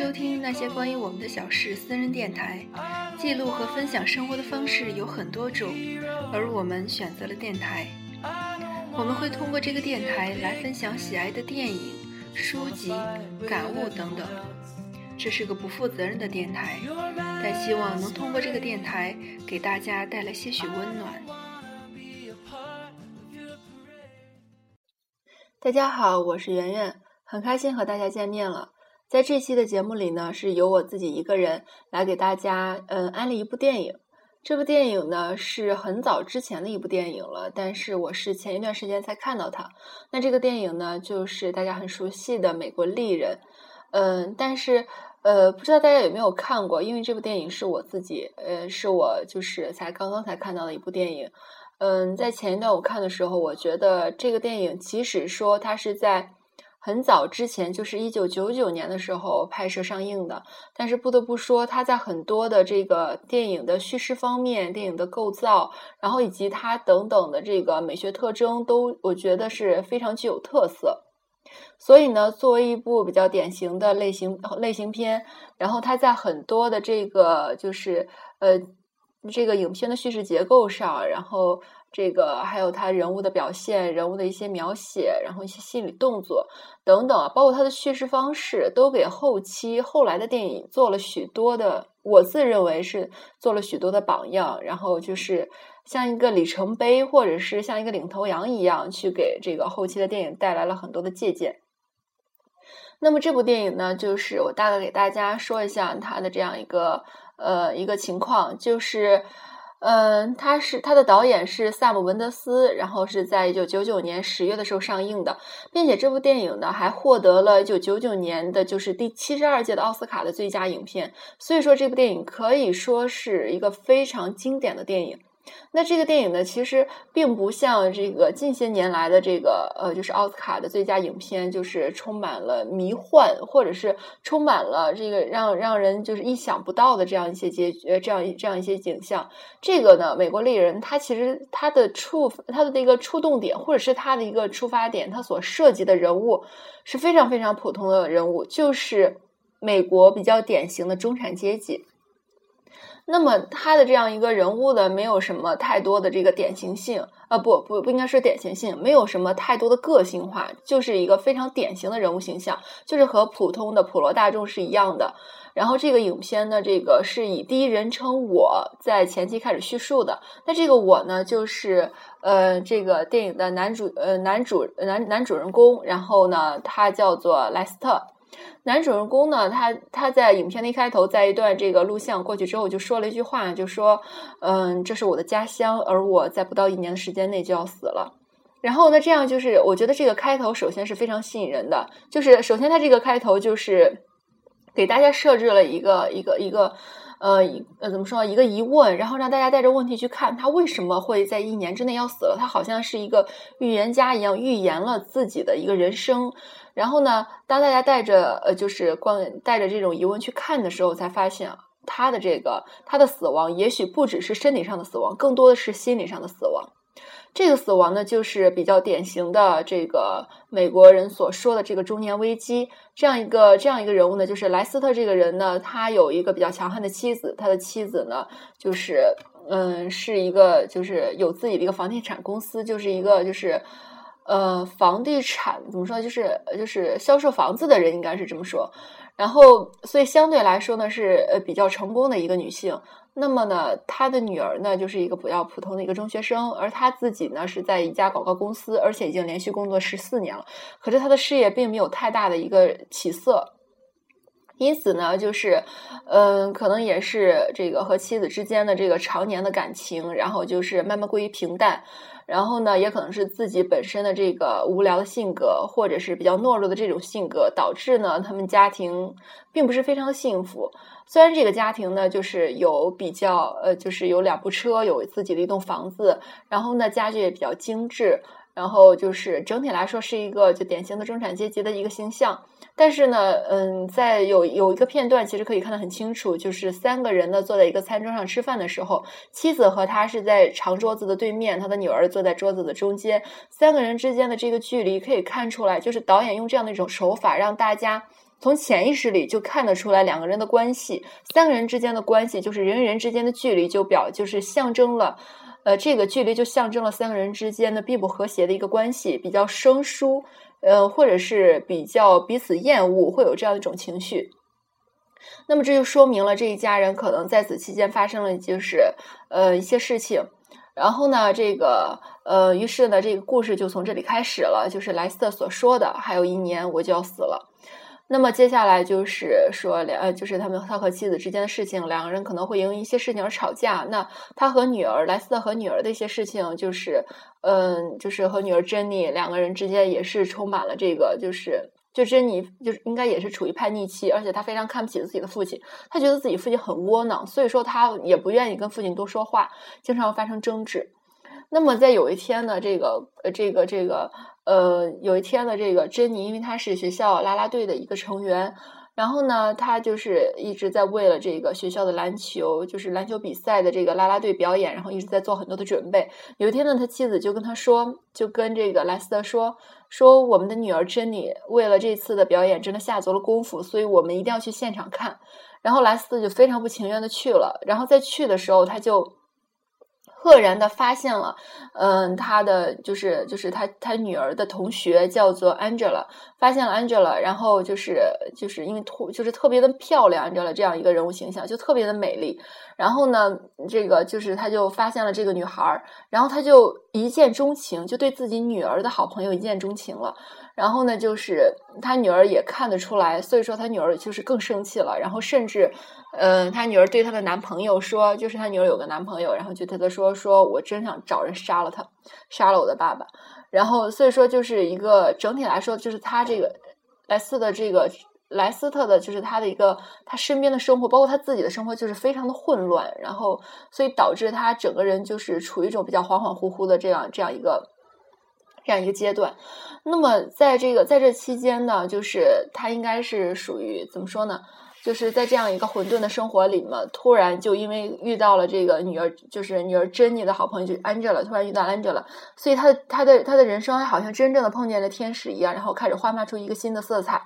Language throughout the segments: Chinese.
收听那些关于我们的小事私人电台，记录和分享生活的方式有很多种，而我们选择了电台。我们会通过这个电台来分享喜爱的电影、书籍、感悟等等。这是个不负责任的电台，但希望能通过这个电台给大家带来些许温暖。大家好，我是圆圆，很开心和大家见面了。在这期的节目里呢，是由我自己一个人来给大家嗯安利一部电影。这部电影呢是很早之前的一部电影了，但是我是前一段时间才看到它。那这个电影呢，就是大家很熟悉的《美国丽人》。嗯，但是呃，不知道大家有没有看过？因为这部电影是我自己呃，是我就是才刚刚才看到的一部电影。嗯，在前一段我看的时候，我觉得这个电影即使说它是在。很早之前，就是一九九九年的时候拍摄上映的。但是不得不说，它在很多的这个电影的叙事方面、电影的构造，然后以及它等等的这个美学特征，都我觉得是非常具有特色。所以呢，作为一部比较典型的类型类型片，然后它在很多的这个就是呃这个影片的叙事结构上，然后。这个还有他人物的表现、人物的一些描写，然后一些心理动作等等啊，包括他的叙事方式，都给后期后来的电影做了许多的，我自认为是做了许多的榜样，然后就是像一个里程碑，或者是像一个领头羊一样，去给这个后期的电影带来了很多的借鉴。那么这部电影呢，就是我大概给大家说一下它的这样一个呃一个情况，就是。嗯，他是他的导演是萨姆文德斯，然后是在一九九九年十月的时候上映的，并且这部电影呢还获得了一九九九年的就是第七十二届的奥斯卡的最佳影片，所以说这部电影可以说是一个非常经典的电影。那这个电影呢，其实并不像这个近些年来的这个呃，就是奥斯卡的最佳影片，就是充满了迷幻，或者是充满了这个让让人就是意想不到的这样一些结局，这样这样一些景象。这个呢，《美国丽人》它其实它的触它的这个触动点，或者是它的一个出发点，它所涉及的人物是非常非常普通的人物，就是美国比较典型的中产阶级。那么他的这样一个人物呢，没有什么太多的这个典型性，啊，不不不应该说典型性，没有什么太多的个性化，就是一个非常典型的人物形象，就是和普通的普罗大众是一样的。然后这个影片呢，这个是以第一人称我在前期开始叙述的。那这个我呢，就是呃，这个电影的男主呃男主男男主人公，然后呢，他叫做莱斯特。男主人公呢，他他在影片的一开头，在一段这个录像过去之后，就说了一句话，就说：“嗯，这是我的家乡，而我在不到一年的时间内就要死了。”然后呢，这样就是我觉得这个开头首先是非常吸引人的，就是首先他这个开头就是给大家设置了一个一个一个。呃，呃，怎么说？一个疑问，然后让大家带着问题去看他为什么会在一年之内要死了。他好像是一个预言家一样，预言了自己的一个人生。然后呢，当大家带着呃，就是光带着这种疑问去看的时候，才发现他的这个他的死亡，也许不只是身体上的死亡，更多的是心理上的死亡。这个死亡呢，就是比较典型的这个美国人所说的这个中年危机。这样一个这样一个人物呢，就是莱斯特这个人呢，他有一个比较强悍的妻子，他的妻子呢，就是嗯，是一个就是有自己的一个房地产公司，就是一个就是呃房地产怎么说，就是就是销售房子的人，应该是这么说。然后，所以相对来说呢，是呃比较成功的一个女性。那么呢，她的女儿呢，就是一个比较普通的一个中学生，而她自己呢，是在一家广告公司，而且已经连续工作十四年了。可是她的事业并没有太大的一个起色，因此呢，就是，嗯，可能也是这个和妻子之间的这个常年的感情，然后就是慢慢归于平淡。然后呢，也可能是自己本身的这个无聊的性格，或者是比较懦弱的这种性格，导致呢，他们家庭并不是非常的幸福。虽然这个家庭呢，就是有比较呃，就是有两部车，有自己的一栋房子，然后呢，家具也比较精致。然后就是整体来说是一个就典型的中产阶级的一个形象，但是呢，嗯，在有有一个片段其实可以看得很清楚，就是三个人呢坐在一个餐桌上吃饭的时候，妻子和他是在长桌子的对面，他的女儿坐在桌子的中间，三个人之间的这个距离可以看出来，就是导演用这样的一种手法让大家从潜意识里就看得出来两个人的关系，三个人之间的关系就是人与人之间的距离，就表就是象征了，呃，这个距离就象征了三个人之间的并不和谐的一个关系，比较生疏，呃，或者是比较彼此厌恶，会有这样一种情绪。那么这就说明了这一家人可能在此期间发生了就是呃一些事情。然后呢，这个呃，于是呢，这个故事就从这里开始了，就是莱斯特所说的，还有一年我就要死了。那么接下来就是说两，呃，就是他们他和妻子之间的事情，两个人可能会因为一些事情而吵架。那他和女儿莱斯特和女儿的一些事情，就是嗯，就是和女儿珍妮两个人之间也是充满了这个，就是就珍妮就是应该也是处于叛逆期，而且她非常看不起自己的父亲，她觉得自己父亲很窝囊，所以说她也不愿意跟父亲多说话，经常发生争执。那么在有一天呢，这个呃，这个这个。呃，有一天呢，这个珍妮，因为她是学校啦啦队的一个成员，然后呢，她就是一直在为了这个学校的篮球，就是篮球比赛的这个啦啦队表演，然后一直在做很多的准备。有一天呢，他妻子就跟他说，就跟这个莱斯特说，说我们的女儿珍妮为了这次的表演真的下足了功夫，所以我们一定要去现场看。然后莱斯特就非常不情愿的去了，然后在去的时候，他就。赫然的发现了，嗯，他的就是就是他他女儿的同学叫做 Angela，发现了 Angela，然后就是就是因为特就是特别的漂亮，Angela 这样一个人物形象就特别的美丽，然后呢，这个就是他就发现了这个女孩，然后他就一见钟情，就对自己女儿的好朋友一见钟情了。然后呢，就是他女儿也看得出来，所以说他女儿就是更生气了。然后甚至，嗯，他女儿对她的男朋友说，就是他女儿有个男朋友，然后就对他说，说我真想找人杀了他，杀了我的爸爸。然后所以说，就是一个整体来说，就是他这个莱斯的这个莱斯特的，就是他的一个他身边的生活，包括他自己的生活，就是非常的混乱。然后所以导致他整个人就是处于一种比较恍恍惚惚的这样这样一个。这样一个阶段，那么在这个在这期间呢，就是他应该是属于怎么说呢？就是在这样一个混沌的生活里嘛，突然就因为遇到了这个女儿，就是女儿珍妮的好朋友，就 Angela，突然遇到 Angela，所以他的他的他的人生好像真正的碰见了天使一样，然后开始焕发出一个新的色彩。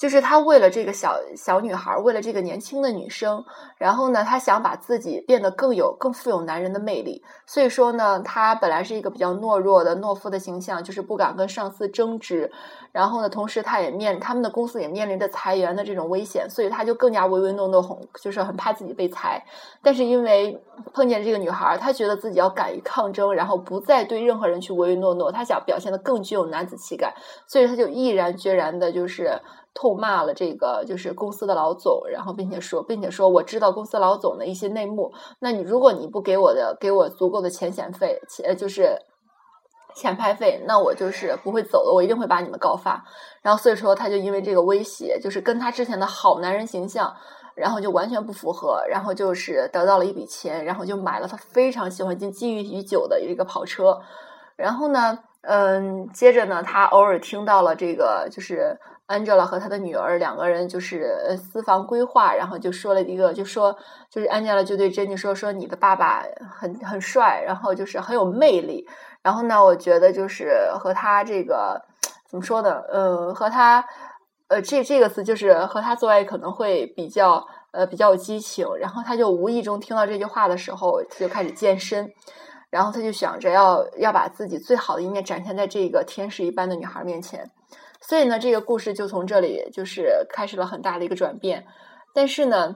就是他为了这个小小女孩，为了这个年轻的女生，然后呢，他想把自己变得更有、更富有男人的魅力。所以说呢，他本来是一个比较懦弱的懦夫的形象，就是不敢跟上司争执。然后呢，同时他也面他们的公司也面临着裁员的这种危险，所以他就更加唯唯诺诺，很就是很怕自己被裁。但是因为碰见这个女孩，他觉得自己要敢于抗争，然后不再对任何人去唯唯诺诺，他想表现的更具有男子气概，所以他就毅然决然的，就是。痛骂了这个就是公司的老总，然后并且说，并且说我知道公司老总的一些内幕。那你如果你不给我的给我足够的遣遣费，钱就是遣派费，那我就是不会走的，我一定会把你们告发。然后所以说他就因为这个威胁，就是跟他之前的好男人形象，然后就完全不符合，然后就是得到了一笔钱，然后就买了他非常喜欢、经觊觎已久的一个跑车。然后呢，嗯，接着呢，他偶尔听到了这个就是。Angela 和她的女儿两个人就是私房规划，然后就说了一个，就说就是 Angela 就对 Jenny 说说你的爸爸很很帅，然后就是很有魅力。然后呢，我觉得就是和他这个怎么说呢？呃，和他呃这这个词就是和他做爱可能会比较呃比较有激情。然后他就无意中听到这句话的时候，他就开始健身，然后他就想着要要把自己最好的一面展现在这个天使一般的女孩面前。所以呢，这个故事就从这里就是开始了很大的一个转变。但是呢，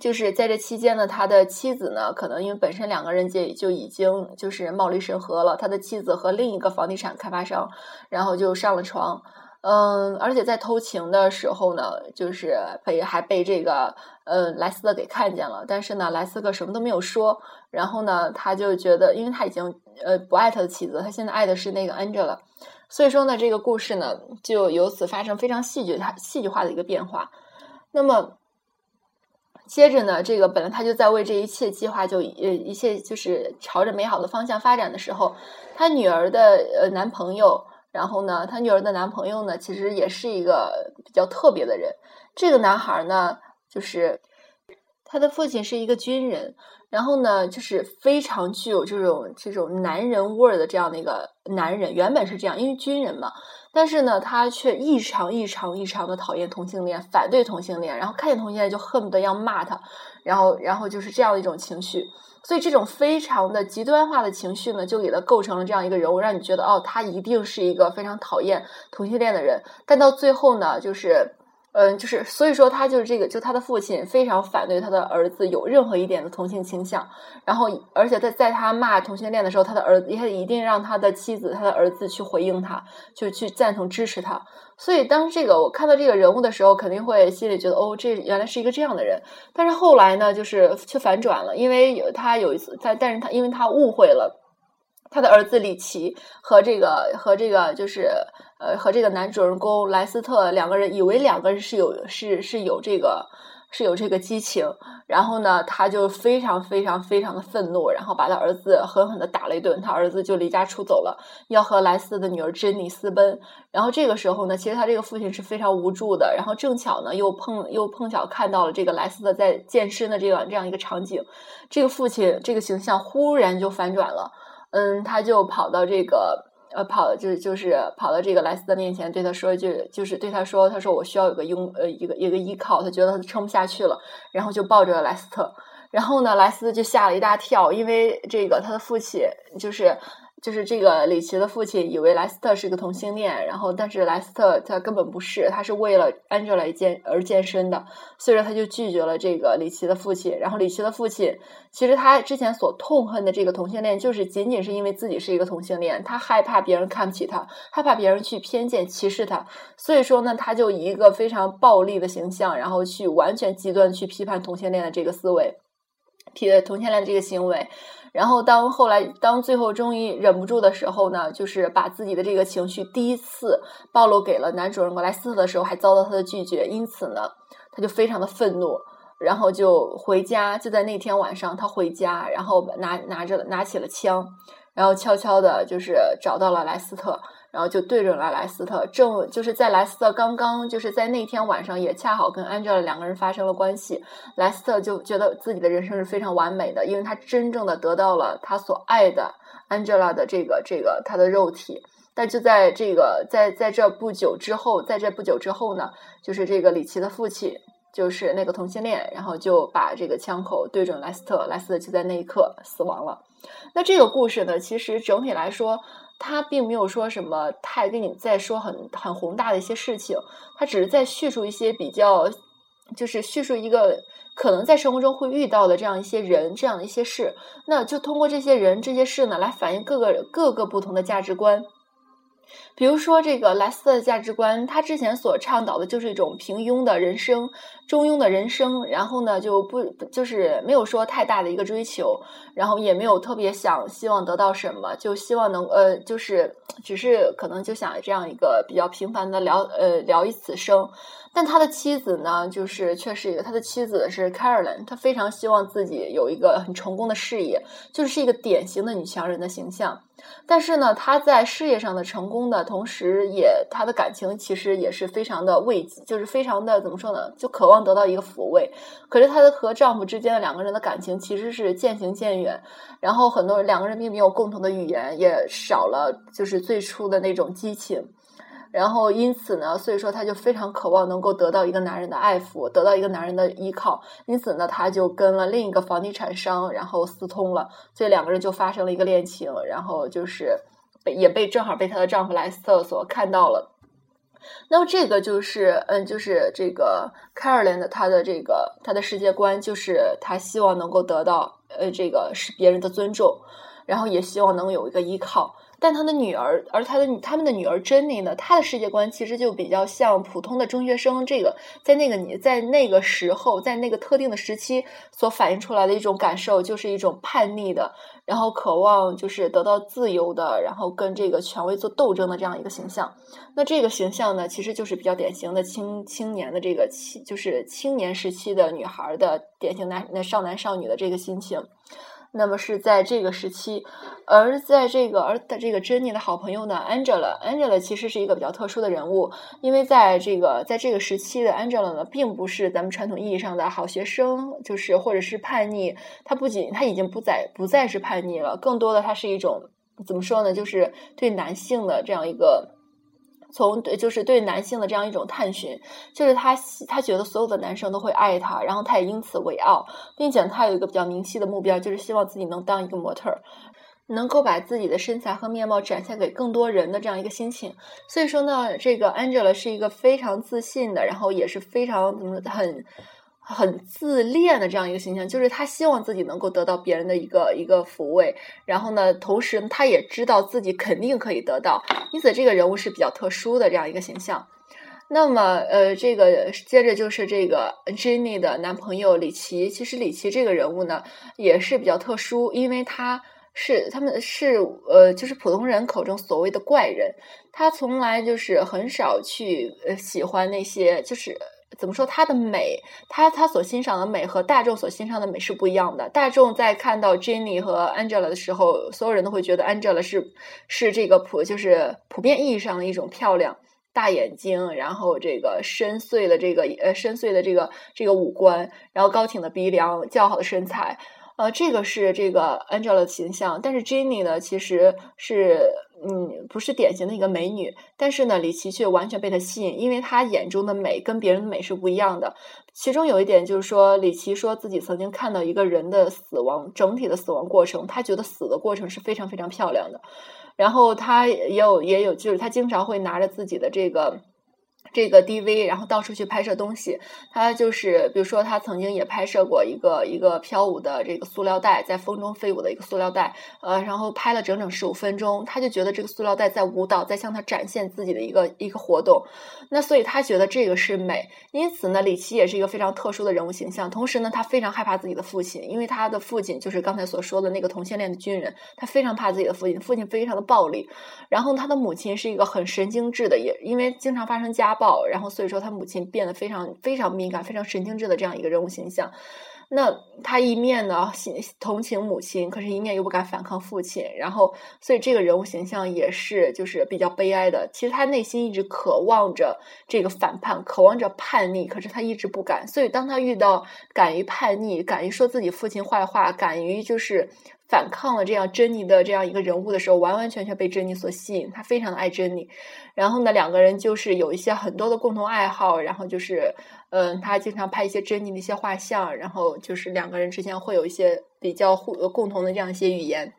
就是在这期间呢，他的妻子呢，可能因为本身两个人就就已经就是貌离神合了，他的妻子和另一个房地产开发商，然后就上了床。嗯，而且在偷情的时候呢，就是被还被这个呃莱斯特给看见了。但是呢，莱斯特什么都没有说。然后呢，他就觉得，因为他已经呃不爱他的妻子，他现在爱的是那个 Angela。所以说呢，这个故事呢，就由此发生非常戏剧、它戏剧化的一个变化。那么，接着呢，这个本来他就在为这一切计划就呃一切就是朝着美好的方向发展的时候，他女儿的呃男朋友，然后呢，他女儿的男朋友呢，其实也是一个比较特别的人。这个男孩呢，就是他的父亲是一个军人。然后呢，就是非常具有这种这种男人味儿的这样的一个男人，原本是这样，因为军人嘛。但是呢，他却异常异常异常的讨厌同性恋，反对同性恋，然后看见同性恋就恨不得要骂他，然后然后就是这样的一种情绪。所以这种非常的极端化的情绪呢，就给他构成了这样一个人物，让你觉得哦，他一定是一个非常讨厌同性恋的人。但到最后呢，就是。嗯，就是所以说他就是这个，就他的父亲非常反对他的儿子有任何一点的同性倾向，然后而且在在他骂同性恋的时候，他的儿子也一定让他的妻子、他的儿子去回应他，就去赞同支持他。所以当这个我看到这个人物的时候，肯定会心里觉得哦，这原来是一个这样的人。但是后来呢，就是却反转了，因为有他有一次，他但是他因为他误会了。他的儿子里奇和这个和这个就是呃和这个男主人公莱斯特两个人以为两个人是有是是有这个是有这个激情，然后呢他就非常非常非常的愤怒，然后把他儿子狠狠的打了一顿，他儿子就离家出走了，要和莱斯的女儿珍妮私奔。然后这个时候呢，其实他这个父亲是非常无助的，然后正巧呢又碰又碰巧看到了这个莱斯特在健身的这样这样一个场景，这个父亲这个形象忽然就反转了。嗯，他就跑到这个，呃，跑就就是跑到这个莱斯特面前，对他说一句，就是对他说，他说我需要有个拥，呃，一个一个依靠，他觉得他撑不下去了，然后就抱着莱斯特，然后呢，莱斯就吓了一大跳，因为这个他的父亲就是。就是这个里奇的父亲以为莱斯特是个同性恋，然后但是莱斯特他根本不是，他是为了 Angela 健而健身的，所以说他就拒绝了这个里奇的父亲。然后里奇的父亲其实他之前所痛恨的这个同性恋，就是仅仅是因为自己是一个同性恋，他害怕别人看不起他，害怕别人去偏见歧视他，所以说呢，他就以一个非常暴力的形象，然后去完全极端去批判同性恋的这个思维，批同性恋的这个行为。然后，当后来，当最后终于忍不住的时候呢，就是把自己的这个情绪第一次暴露给了男主人格莱斯特的时候，还遭到他的拒绝，因此呢，他就非常的愤怒，然后就回家，就在那天晚上，他回家，然后拿拿着拿起了枪，然后悄悄的，就是找到了莱斯特。然后就对准了莱斯特，正就是在莱斯特刚刚就是在那天晚上，也恰好跟 Angela 两个人发生了关系。莱斯特就觉得自己的人生是非常完美的，因为他真正的得到了他所爱的 Angela 的这个这个他的肉体。但就在这个在在这不久之后，在这不久之后呢，就是这个里奇的父亲，就是那个同性恋，然后就把这个枪口对准莱斯特，莱斯特就在那一刻死亡了。那这个故事呢，其实整体来说。他并没有说什么太跟你在说很很宏大的一些事情，他只是在叙述一些比较，就是叙述一个可能在生活中会遇到的这样一些人，这样的一些事。那就通过这些人、这些事呢，来反映各个各个不同的价值观。比如说，这个莱斯特的价值观，他之前所倡导的就是一种平庸的人生、中庸的人生，然后呢，就不就是没有说太大的一个追求，然后也没有特别想希望得到什么，就希望能呃，就是只是可能就想这样一个比较平凡的聊呃聊一此生。但他的妻子呢，就是确实他的妻子是 Carolyn，他非常希望自己有一个很成功的事业，就是是一个典型的女强人的形象。但是呢，她在事业上的成功的同时，也她的感情其实也是非常的慰藉，就是非常的怎么说呢？就渴望得到一个抚慰。可是她的和丈夫之间的两个人的感情其实是渐行渐远，然后很多人两个人并没有共同的语言，也少了就是最初的那种激情。然后因此呢，所以说她就非常渴望能够得到一个男人的爱抚，得到一个男人的依靠。因此呢，她就跟了另一个房地产商，然后私通了，所以两个人就发生了一个恋情。然后就是也被正好被她的丈夫莱斯特所看到了。那么这个就是嗯，就是这个 Carolyn 的他的这个他的世界观，就是他希望能够得到呃这个是别人的尊重，然后也希望能有一个依靠。但他的女儿，而他的他们的女儿珍妮呢？她的世界观其实就比较像普通的中学生。这个在那个你在那个时候，在那个特定的时期所反映出来的一种感受，就是一种叛逆的，然后渴望就是得到自由的，然后跟这个权威做斗争的这样一个形象。那这个形象呢，其实就是比较典型的青青年的这个青，就是青年时期的女孩的典型男那少男少女的这个心情。那么是在这个时期，而在这个而的这个珍妮的好朋友呢，Angela，Angela 其实是一个比较特殊的人物，因为在这个在这个时期的 Angela 呢，并不是咱们传统意义上的好学生，就是或者是叛逆，她不仅她已经不再不再是叛逆了，更多的她是一种怎么说呢？就是对男性的这样一个。从对，就是对男性的这样一种探寻，就是他他觉得所有的男生都会爱他，然后他也因此为傲，并且他有一个比较明晰的目标，就是希望自己能当一个模特儿，能够把自己的身材和面貌展现给更多人的这样一个心情。所以说呢，这个 Angela 是一个非常自信的，然后也是非常怎么很。很自恋的这样一个形象，就是他希望自己能够得到别人的一个一个抚慰，然后呢，同时他也知道自己肯定可以得到，因此这个人物是比较特殊的这样一个形象。那么，呃，这个接着就是这个 Jenny 的男朋友李奇，其实李奇这个人物呢也是比较特殊，因为他是他们是呃，就是普通人口中所谓的怪人，他从来就是很少去呃喜欢那些就是。怎么说？她的美，她她所欣赏的美和大众所欣赏的美是不一样的。大众在看到 Jenny 和 Angela 的时候，所有人都会觉得 Angela 是是这个普就是普遍意义上的一种漂亮，大眼睛，然后这个深邃的这个呃深邃的这个这个五官，然后高挺的鼻梁，较好的身材。呃，这个是这个 Angela 的形象，但是 Jenny 呢，其实是嗯，不是典型的一个美女，但是呢，李琦却完全被她吸引，因为她眼中的美跟别人的美是不一样的。其中有一点就是说，李琦说自己曾经看到一个人的死亡，整体的死亡过程，他觉得死的过程是非常非常漂亮的。然后他也有也有，就是他经常会拿着自己的这个。这个 DV，然后到处去拍摄东西。他就是，比如说，他曾经也拍摄过一个一个飘舞的这个塑料袋，在风中飞舞的一个塑料袋。呃，然后拍了整整十五分钟。他就觉得这个塑料袋在舞蹈，在向他展现自己的一个一个活动。那所以他觉得这个是美。因此呢，李琦也是一个非常特殊的人物形象。同时呢，他非常害怕自己的父亲，因为他的父亲就是刚才所说的那个同性恋的军人。他非常怕自己的父亲，父亲非常的暴力。然后他的母亲是一个很神经质的，也因为经常发生家暴。暴，然后所以说他母亲变得非常非常敏感、非常神经质的这样一个人物形象。那他一面呢同情母亲，可是一面又不敢反抗父亲。然后，所以这个人物形象也是就是比较悲哀的。其实他内心一直渴望着这个反叛，渴望着叛逆，可是他一直不敢。所以当他遇到敢于叛逆、敢于说自己父亲坏话、敢于就是。反抗了这样珍妮的这样一个人物的时候，完完全全被珍妮所吸引，他非常的爱珍妮。然后呢，两个人就是有一些很多的共同爱好，然后就是，嗯，他经常拍一些珍妮的一些画像，然后就是两个人之间会有一些比较互共同的这样一些语言。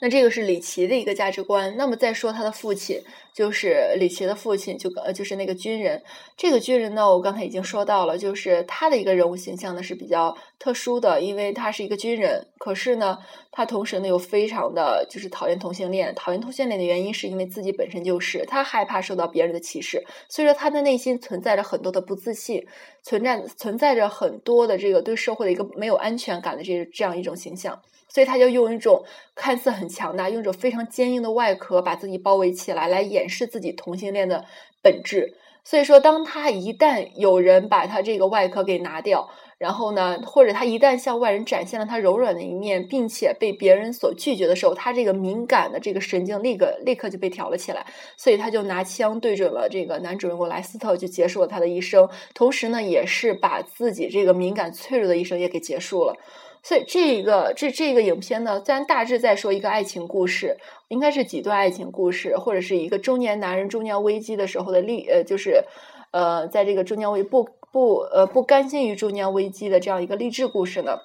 那这个是李琦的一个价值观。那么再说他的父亲，就是李琦的父亲，就呃就是那个军人。这个军人呢，我刚才已经说到了，就是他的一个人物形象呢是比较特殊的，因为他是一个军人。可是呢，他同时呢又非常的就是讨厌同性恋。讨厌同性恋的原因是因为自己本身就是他害怕受到别人的歧视，所以说他的内心存在着很多的不自信，存在存在着很多的这个对社会的一个没有安全感的这这样一种形象。所以他就用一种看似很强大、用一种非常坚硬的外壳把自己包围起来，来掩饰自己同性恋的本质。所以说，当他一旦有人把他这个外壳给拿掉，然后呢，或者他一旦向外人展现了他柔软的一面，并且被别人所拒绝的时候，他这个敏感的这个神经立刻立刻就被挑了起来。所以他就拿枪对准了这个男主人公莱斯特，就结束了他的一生。同时呢，也是把自己这个敏感脆弱的一生也给结束了。所以这个这这个影片呢，虽然大致在说一个爱情故事，应该是几段爱情故事，或者是一个中年男人中年危机的时候的励呃，就是呃，在这个中年危不不呃不甘心于中年危机的这样一个励志故事呢。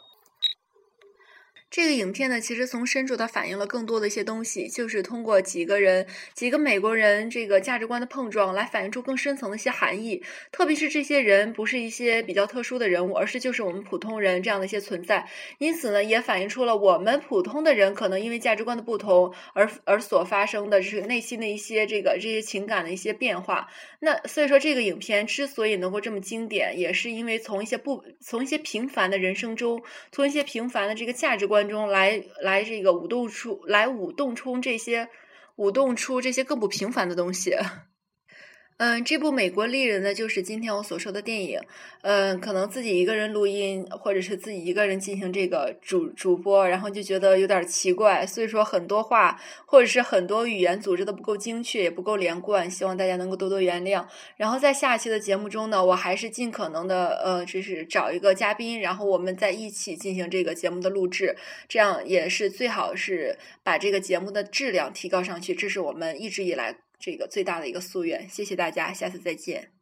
这个影片呢，其实从深处它反映了更多的一些东西，就是通过几个人、几个美国人这个价值观的碰撞，来反映出更深层的一些含义。特别是这些人不是一些比较特殊的人物，而是就是我们普通人这样的一些存在。因此呢，也反映出了我们普通的人可能因为价值观的不同而而所发生的就是内心的一些这个这些情感的一些变化。那所以说，这个影片之所以能够这么经典，也是因为从一些不从一些平凡的人生中，从一些平凡的这个价值观。观中来来这个舞动出来舞动出这些舞动出这些更不平凡的东西。嗯，这部《美国丽人》呢，就是今天我所说的电影。嗯，可能自己一个人录音，或者是自己一个人进行这个主主播，然后就觉得有点奇怪。所以说，很多话或者是很多语言组织的不够精确，也不够连贯，希望大家能够多多原谅。然后在下一期的节目中呢，我还是尽可能的呃，就是找一个嘉宾，然后我们在一起进行这个节目的录制，这样也是最好是把这个节目的质量提高上去。这是我们一直以来。这个最大的一个夙愿，谢谢大家，下次再见。